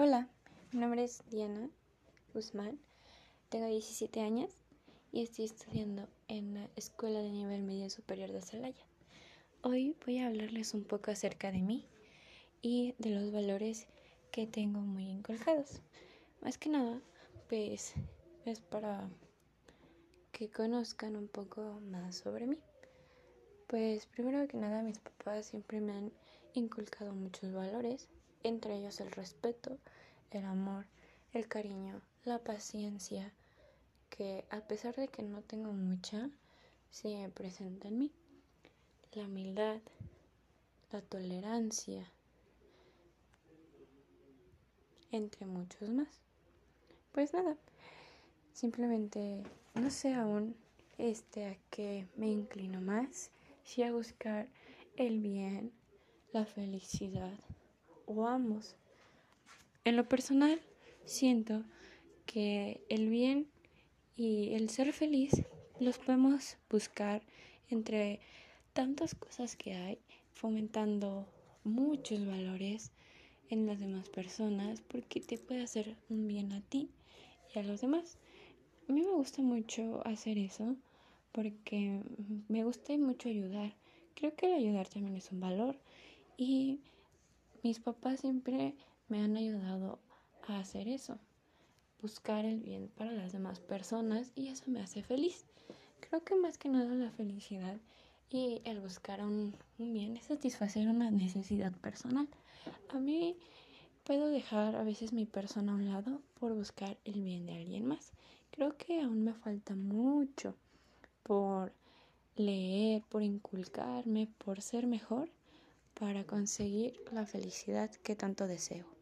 Hola, mi nombre es Diana Guzmán, tengo 17 años y estoy estudiando en la Escuela de Nivel Medio Superior de Celaya. Hoy voy a hablarles un poco acerca de mí y de los valores que tengo muy inculcados. Más que nada, pues es para que conozcan un poco más sobre mí. Pues primero que nada mis papás siempre me han inculcado muchos valores entre ellos el respeto, el amor, el cariño, la paciencia, que a pesar de que no tengo mucha, sigue presente en mí. La humildad, la tolerancia, entre muchos más. Pues nada, simplemente no sé aún este a qué me inclino más, si a buscar el bien, la felicidad o ambos. En lo personal, siento que el bien y el ser feliz los podemos buscar entre tantas cosas que hay, fomentando muchos valores en las demás personas, porque te puede hacer un bien a ti y a los demás. A mí me gusta mucho hacer eso porque me gusta mucho ayudar. Creo que el ayudar también es un valor y mis papás siempre me han ayudado a hacer eso, buscar el bien para las demás personas y eso me hace feliz. Creo que más que nada la felicidad y el buscar un, un bien es satisfacer una necesidad personal. A mí puedo dejar a veces mi persona a un lado por buscar el bien de alguien más. Creo que aún me falta mucho por leer, por inculcarme, por ser mejor para conseguir la felicidad que tanto deseo.